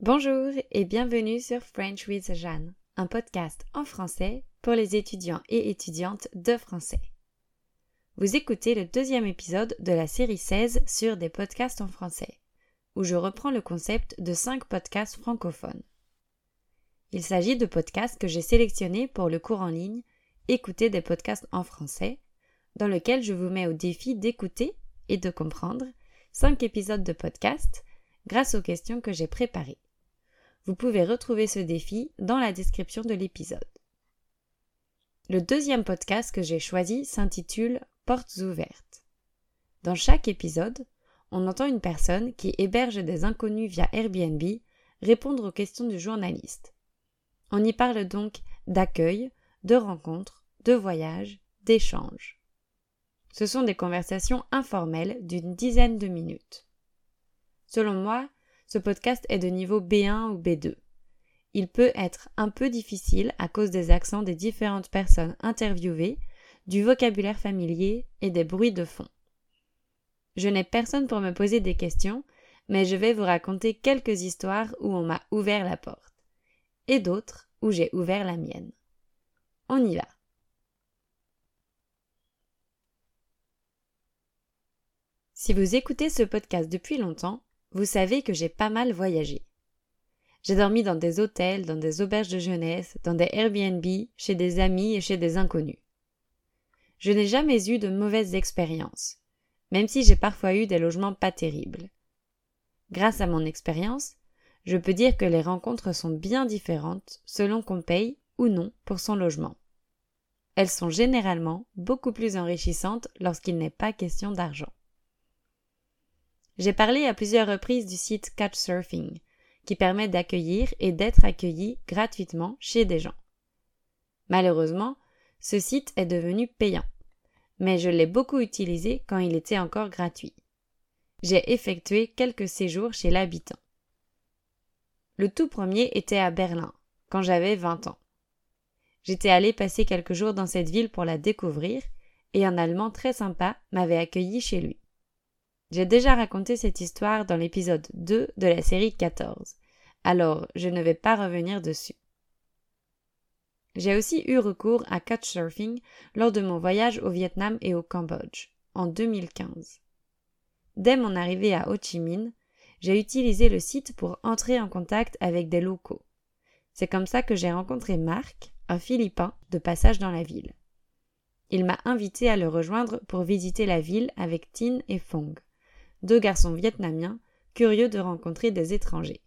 Bonjour et bienvenue sur French with Jeanne, un podcast en français pour les étudiants et étudiantes de français. Vous écoutez le deuxième épisode de la série 16 sur des podcasts en français, où je reprends le concept de 5 podcasts francophones. Il s'agit de podcasts que j'ai sélectionnés pour le cours en ligne Écouter des podcasts en français, dans lequel je vous mets au défi d'écouter et de comprendre 5 épisodes de podcast grâce aux questions que j'ai préparées. Vous pouvez retrouver ce défi dans la description de l'épisode. Le deuxième podcast que j'ai choisi s'intitule Portes ouvertes. Dans chaque épisode, on entend une personne qui héberge des inconnus via Airbnb répondre aux questions du journaliste. On y parle donc d'accueil, de rencontres, de voyages, d'échanges. Ce sont des conversations informelles d'une dizaine de minutes. Selon moi, ce podcast est de niveau B1 ou B2. Il peut être un peu difficile à cause des accents des différentes personnes interviewées, du vocabulaire familier et des bruits de fond. Je n'ai personne pour me poser des questions, mais je vais vous raconter quelques histoires où on m'a ouvert la porte, et d'autres où j'ai ouvert la mienne. On y va. Si vous écoutez ce podcast depuis longtemps, vous savez que j'ai pas mal voyagé. J'ai dormi dans des hôtels, dans des auberges de jeunesse, dans des Airbnb, chez des amis et chez des inconnus. Je n'ai jamais eu de mauvaises expériences, même si j'ai parfois eu des logements pas terribles. Grâce à mon expérience, je peux dire que les rencontres sont bien différentes selon qu'on paye ou non pour son logement. Elles sont généralement beaucoup plus enrichissantes lorsqu'il n'est pas question d'argent. J'ai parlé à plusieurs reprises du site Couchsurfing, qui permet d'accueillir et d'être accueilli gratuitement chez des gens. Malheureusement, ce site est devenu payant, mais je l'ai beaucoup utilisé quand il était encore gratuit. J'ai effectué quelques séjours chez l'habitant. Le tout premier était à Berlin, quand j'avais 20 ans. J'étais allé passer quelques jours dans cette ville pour la découvrir, et un Allemand très sympa m'avait accueilli chez lui. J'ai déjà raconté cette histoire dans l'épisode 2 de la série 14, alors je ne vais pas revenir dessus. J'ai aussi eu recours à Couchsurfing lors de mon voyage au Vietnam et au Cambodge, en 2015. Dès mon arrivée à Ho Chi Minh, j'ai utilisé le site pour entrer en contact avec des locaux. C'est comme ça que j'ai rencontré Marc, un Philippin de passage dans la ville. Il m'a invité à le rejoindre pour visiter la ville avec Tin et Fong deux garçons vietnamiens, curieux de rencontrer des étrangers.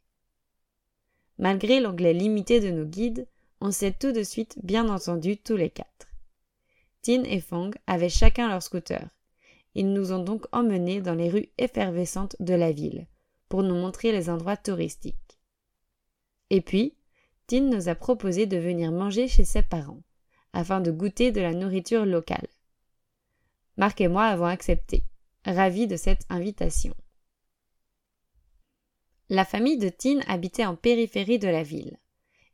Malgré l'anglais limité de nos guides, on s'est tout de suite bien entendu tous les quatre. Tin et Fong avaient chacun leur scooter. Ils nous ont donc emmenés dans les rues effervescentes de la ville, pour nous montrer les endroits touristiques. Et puis, Tin nous a proposé de venir manger chez ses parents, afin de goûter de la nourriture locale. Marc et moi avons accepté ravi de cette invitation. La famille de Tin habitait en périphérie de la ville.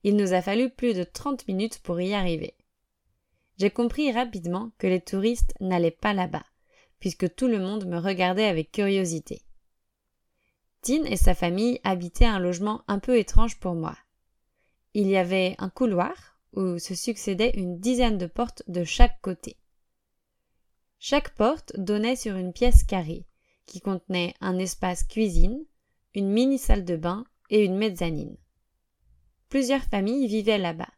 Il nous a fallu plus de trente minutes pour y arriver. J'ai compris rapidement que les touristes n'allaient pas là-bas, puisque tout le monde me regardait avec curiosité. Tin et sa famille habitaient un logement un peu étrange pour moi. Il y avait un couloir où se succédaient une dizaine de portes de chaque côté. Chaque porte donnait sur une pièce carrée, qui contenait un espace cuisine, une mini salle de bain et une mezzanine. Plusieurs familles vivaient là-bas.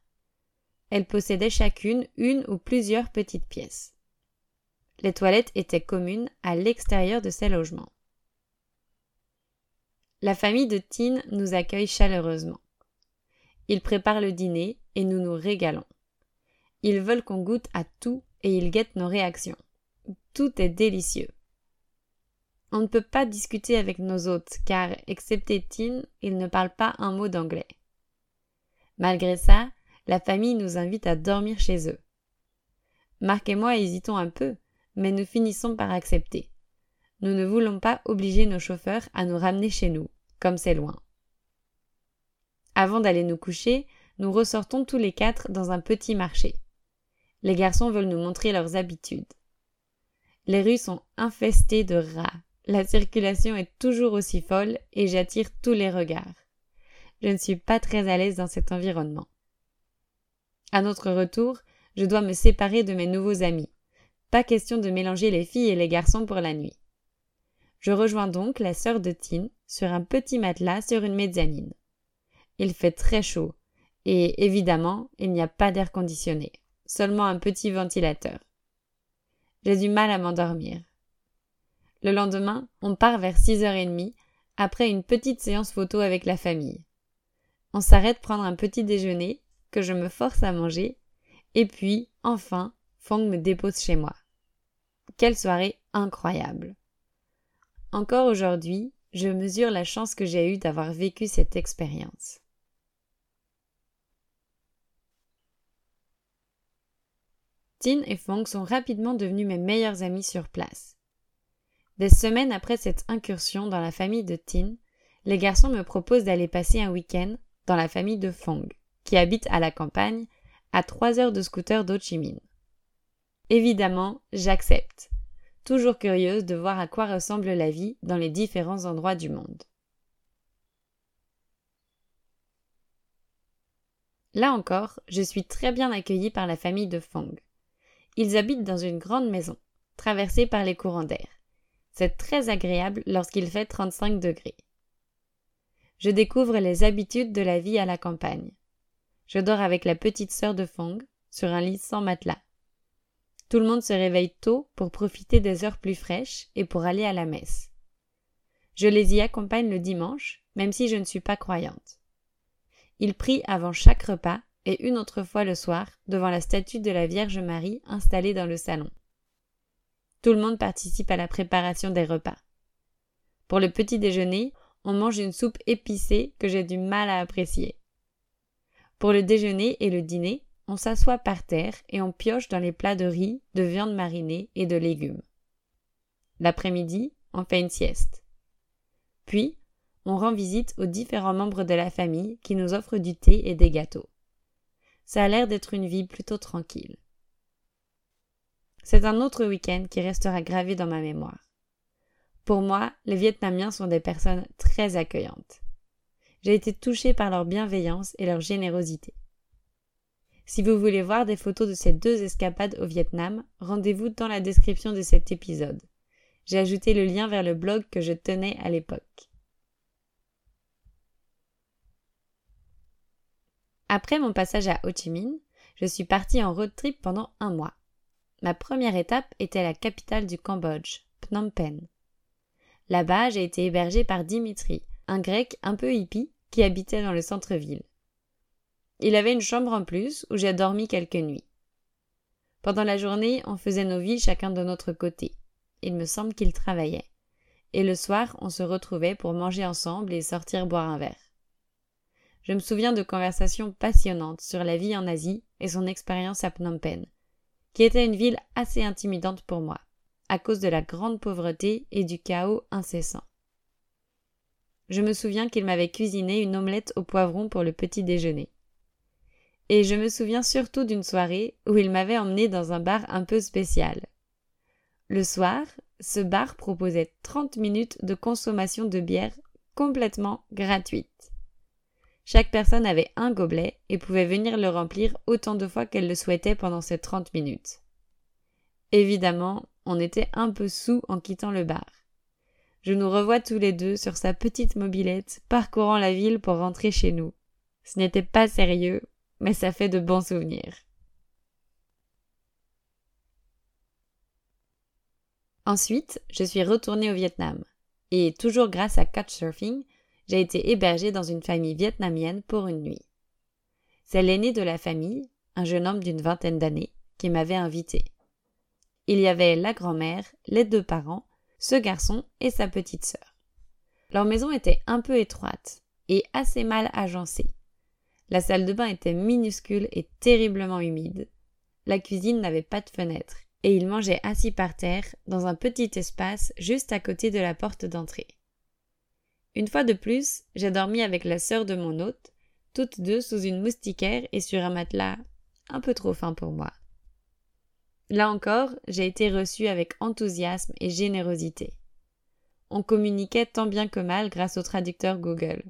Elles possédaient chacune une ou plusieurs petites pièces. Les toilettes étaient communes à l'extérieur de ces logements. La famille de Tin nous accueille chaleureusement. Ils préparent le dîner et nous nous régalons. Ils veulent qu'on goûte à tout et ils guettent nos réactions tout est délicieux. On ne peut pas discuter avec nos hôtes, car, excepté Tin, ils ne parlent pas un mot d'anglais. Malgré ça, la famille nous invite à dormir chez eux. Marc et moi hésitons un peu, mais nous finissons par accepter. Nous ne voulons pas obliger nos chauffeurs à nous ramener chez nous, comme c'est loin. Avant d'aller nous coucher, nous ressortons tous les quatre dans un petit marché. Les garçons veulent nous montrer leurs habitudes. Les rues sont infestées de rats. La circulation est toujours aussi folle et j'attire tous les regards. je ne suis pas très à l'aise dans cet environnement. À notre retour, je dois me séparer de mes nouveaux amis. Pas question de mélanger les filles et les garçons pour la nuit. Je rejoins donc la sœur de Tin sur un petit matelas sur une mezzanine. Il fait très chaud, et évidemment, il n'y a pas d'air conditionné, seulement un petit ventilateur. J'ai du mal à m'endormir. Le lendemain, on part vers 6h30 après une petite séance photo avec la famille. On s'arrête prendre un petit déjeuner que je me force à manger et puis, enfin, Fong me dépose chez moi. Quelle soirée incroyable. Encore aujourd'hui, je mesure la chance que j'ai eue d'avoir vécu cette expérience. Tin et Fong sont rapidement devenus mes meilleurs amis sur place. Des semaines après cette incursion dans la famille de Tin, les garçons me proposent d'aller passer un week-end dans la famille de Fong, qui habite à la campagne, à trois heures de scooter d'Ho Chi Minh. Évidemment, j'accepte, toujours curieuse de voir à quoi ressemble la vie dans les différents endroits du monde. Là encore, je suis très bien accueillie par la famille de Fong. Ils habitent dans une grande maison, traversée par les courants d'air. C'est très agréable lorsqu'il fait 35 degrés. Je découvre les habitudes de la vie à la campagne. Je dors avec la petite sœur de Fong sur un lit sans matelas. Tout le monde se réveille tôt pour profiter des heures plus fraîches et pour aller à la messe. Je les y accompagne le dimanche, même si je ne suis pas croyante. Ils prient avant chaque repas et une autre fois le soir devant la statue de la Vierge Marie installée dans le salon. Tout le monde participe à la préparation des repas. Pour le petit déjeuner, on mange une soupe épicée que j'ai du mal à apprécier. Pour le déjeuner et le dîner, on s'assoit par terre et on pioche dans les plats de riz, de viande marinée et de légumes. L'après-midi, on fait une sieste. Puis, on rend visite aux différents membres de la famille qui nous offrent du thé et des gâteaux. Ça a l'air d'être une vie plutôt tranquille. C'est un autre week-end qui restera gravé dans ma mémoire. Pour moi, les Vietnamiens sont des personnes très accueillantes. J'ai été touchée par leur bienveillance et leur générosité. Si vous voulez voir des photos de ces deux escapades au Vietnam, rendez-vous dans la description de cet épisode. J'ai ajouté le lien vers le blog que je tenais à l'époque. Après mon passage à Ho Chi Minh, je suis partie en road trip pendant un mois. Ma première étape était la capitale du Cambodge, Phnom Penh. Là-bas, j'ai été hébergée par Dimitri, un grec un peu hippie qui habitait dans le centre-ville. Il avait une chambre en plus où j'ai dormi quelques nuits. Pendant la journée, on faisait nos vies chacun de notre côté. Il me semble qu'il travaillait. Et le soir, on se retrouvait pour manger ensemble et sortir boire un verre je me souviens de conversations passionnantes sur la vie en Asie et son expérience à Phnom Penh, qui était une ville assez intimidante pour moi, à cause de la grande pauvreté et du chaos incessant. Je me souviens qu'il m'avait cuisiné une omelette au poivron pour le petit déjeuner. Et je me souviens surtout d'une soirée où il m'avait emmené dans un bar un peu spécial. Le soir, ce bar proposait 30 minutes de consommation de bière complètement gratuite. Chaque personne avait un gobelet et pouvait venir le remplir autant de fois qu'elle le souhaitait pendant ces trente minutes. Évidemment, on était un peu sous en quittant le bar. Je nous revois tous les deux sur sa petite mobilette parcourant la ville pour rentrer chez nous. Ce n'était pas sérieux, mais ça fait de bons souvenirs. Ensuite, je suis retournée au Vietnam. Et toujours grâce à Couchsurfing, j'ai été hébergée dans une famille vietnamienne pour une nuit. C'est l'aîné de la famille, un jeune homme d'une vingtaine d'années, qui m'avait invité. Il y avait la grand-mère, les deux parents, ce garçon et sa petite sœur. Leur maison était un peu étroite et assez mal agencée. La salle de bain était minuscule et terriblement humide. La cuisine n'avait pas de fenêtre et ils mangeaient assis par terre dans un petit espace juste à côté de la porte d'entrée. Une fois de plus, j'ai dormi avec la sœur de mon hôte, toutes deux sous une moustiquaire et sur un matelas un peu trop fin pour moi. Là encore, j'ai été reçue avec enthousiasme et générosité. On communiquait tant bien que mal grâce au traducteur Google.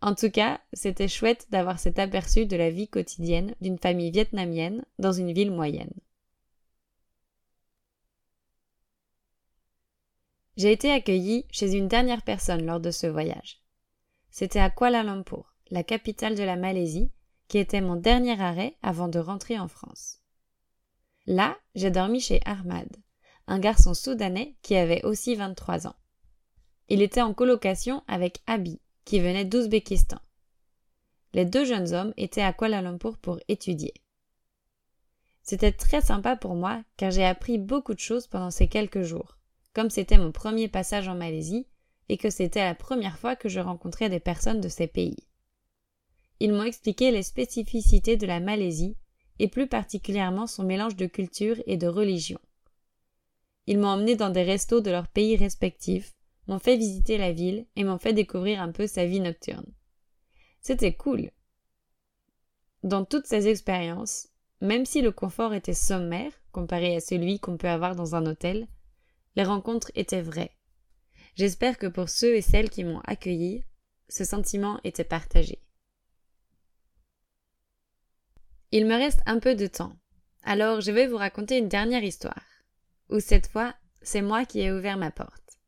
En tout cas, c'était chouette d'avoir cet aperçu de la vie quotidienne d'une famille vietnamienne dans une ville moyenne. J'ai été accueillie chez une dernière personne lors de ce voyage. C'était à Kuala Lumpur, la capitale de la Malaisie, qui était mon dernier arrêt avant de rentrer en France. Là, j'ai dormi chez Ahmad, un garçon soudanais qui avait aussi 23 ans. Il était en colocation avec Abi, qui venait d'Ouzbékistan. Les deux jeunes hommes étaient à Kuala Lumpur pour étudier. C'était très sympa pour moi car j'ai appris beaucoup de choses pendant ces quelques jours, comme c'était mon premier passage en Malaisie et que c'était la première fois que je rencontrais des personnes de ces pays. Ils m'ont expliqué les spécificités de la Malaisie et plus particulièrement son mélange de culture et de religion. Ils m'ont emmené dans des restos de leurs pays respectifs, m'ont fait visiter la ville et m'ont fait découvrir un peu sa vie nocturne. C'était cool. Dans toutes ces expériences, même si le confort était sommaire comparé à celui qu'on peut avoir dans un hôtel, les rencontres étaient vraies. J'espère que pour ceux et celles qui m'ont accueilli, ce sentiment était partagé. Il me reste un peu de temps, alors je vais vous raconter une dernière histoire, où cette fois, c'est moi qui ai ouvert ma porte.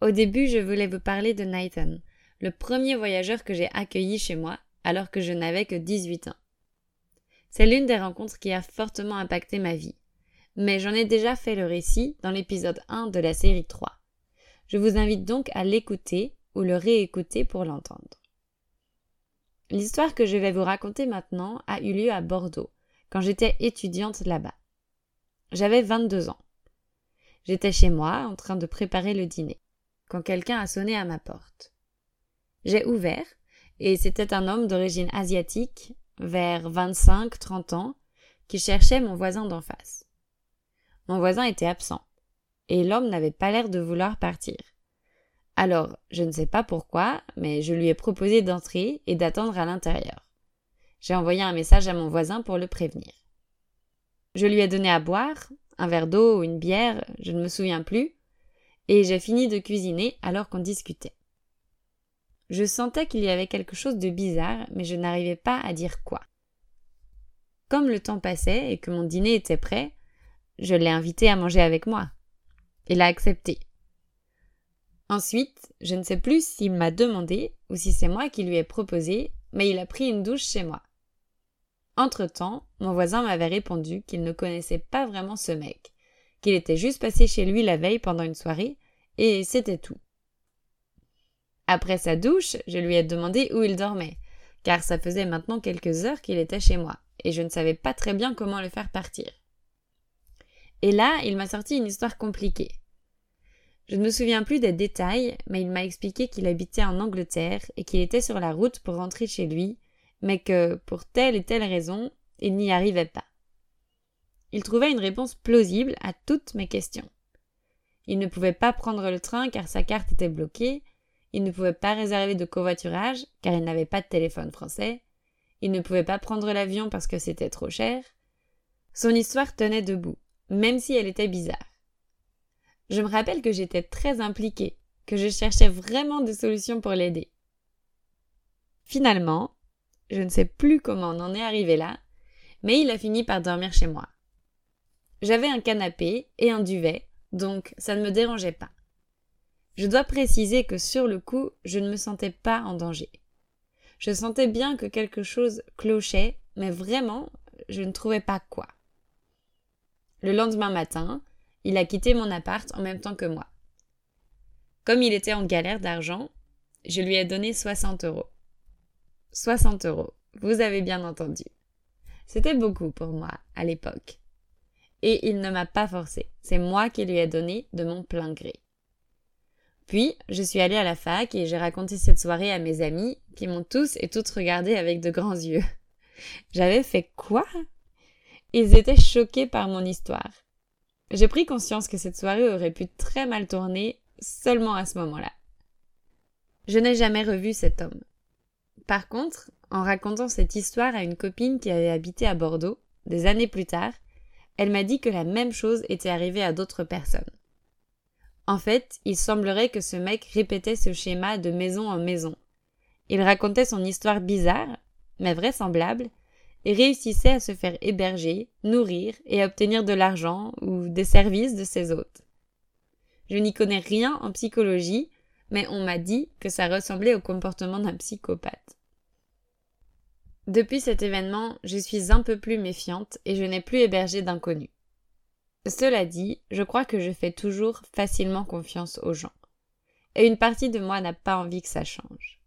Au début, je voulais vous parler de Nathan, le premier voyageur que j'ai accueilli chez moi, alors que je n'avais que 18 ans. C'est l'une des rencontres qui a fortement impacté ma vie, mais j'en ai déjà fait le récit dans l'épisode 1 de la série 3. Je vous invite donc à l'écouter ou le réécouter pour l'entendre. L'histoire que je vais vous raconter maintenant a eu lieu à Bordeaux, quand j'étais étudiante là-bas. J'avais 22 ans. J'étais chez moi en train de préparer le dîner, quand quelqu'un a sonné à ma porte. J'ai ouvert, et c'était un homme d'origine asiatique, vers 25-30 ans, qui cherchait mon voisin d'en face. Mon voisin était absent, et l'homme n'avait pas l'air de vouloir partir. Alors, je ne sais pas pourquoi, mais je lui ai proposé d'entrer et d'attendre à l'intérieur. J'ai envoyé un message à mon voisin pour le prévenir. Je lui ai donné à boire, un verre d'eau ou une bière, je ne me souviens plus, et j'ai fini de cuisiner alors qu'on discutait. Je sentais qu'il y avait quelque chose de bizarre, mais je n'arrivais pas à dire quoi. Comme le temps passait et que mon dîner était prêt, je l'ai invité à manger avec moi. Il a accepté. Ensuite, je ne sais plus s'il m'a demandé ou si c'est moi qui lui ai proposé, mais il a pris une douche chez moi. Entre-temps, mon voisin m'avait répondu qu'il ne connaissait pas vraiment ce mec, qu'il était juste passé chez lui la veille pendant une soirée, et c'était tout. Après sa douche, je lui ai demandé où il dormait, car ça faisait maintenant quelques heures qu'il était chez moi, et je ne savais pas très bien comment le faire partir. Et là, il m'a sorti une histoire compliquée. Je ne me souviens plus des détails, mais il m'a expliqué qu'il habitait en Angleterre et qu'il était sur la route pour rentrer chez lui, mais que, pour telle et telle raison, il n'y arrivait pas. Il trouvait une réponse plausible à toutes mes questions. Il ne pouvait pas prendre le train car sa carte était bloquée, il ne pouvait pas réserver de covoiturage car il n'avait pas de téléphone français, il ne pouvait pas prendre l'avion parce que c'était trop cher. Son histoire tenait debout, même si elle était bizarre je me rappelle que j'étais très impliquée, que je cherchais vraiment des solutions pour l'aider. Finalement, je ne sais plus comment on en est arrivé là, mais il a fini par dormir chez moi. J'avais un canapé et un duvet, donc ça ne me dérangeait pas. Je dois préciser que sur le coup, je ne me sentais pas en danger. Je sentais bien que quelque chose clochait, mais vraiment, je ne trouvais pas quoi. Le lendemain matin, il a quitté mon appart en même temps que moi. Comme il était en galère d'argent, je lui ai donné 60 euros. 60 euros, vous avez bien entendu. C'était beaucoup pour moi à l'époque. Et il ne m'a pas forcé, c'est moi qui lui ai donné de mon plein gré. Puis, je suis allée à la fac et j'ai raconté cette soirée à mes amis qui m'ont tous et toutes regardé avec de grands yeux. J'avais fait quoi? Ils étaient choqués par mon histoire. J'ai pris conscience que cette soirée aurait pu très mal tourner seulement à ce moment-là. Je n'ai jamais revu cet homme. Par contre, en racontant cette histoire à une copine qui avait habité à Bordeaux, des années plus tard, elle m'a dit que la même chose était arrivée à d'autres personnes. En fait, il semblerait que ce mec répétait ce schéma de maison en maison. Il racontait son histoire bizarre, mais vraisemblable, et réussissait à se faire héberger, nourrir et obtenir de l'argent ou des services de ses hôtes. Je n'y connais rien en psychologie, mais on m'a dit que ça ressemblait au comportement d'un psychopathe. Depuis cet événement, je suis un peu plus méfiante et je n'ai plus hébergé d'inconnus. Cela dit, je crois que je fais toujours facilement confiance aux gens. Et une partie de moi n'a pas envie que ça change.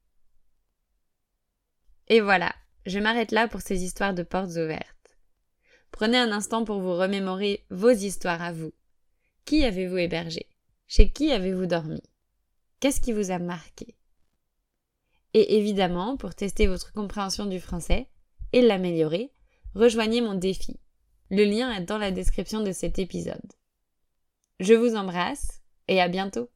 Et voilà, je m'arrête là pour ces histoires de portes ouvertes. Prenez un instant pour vous remémorer vos histoires à vous. Qui avez-vous hébergé? Chez qui avez-vous dormi? Qu'est-ce qui vous a marqué? Et évidemment, pour tester votre compréhension du français et l'améliorer, rejoignez mon défi. Le lien est dans la description de cet épisode. Je vous embrasse et à bientôt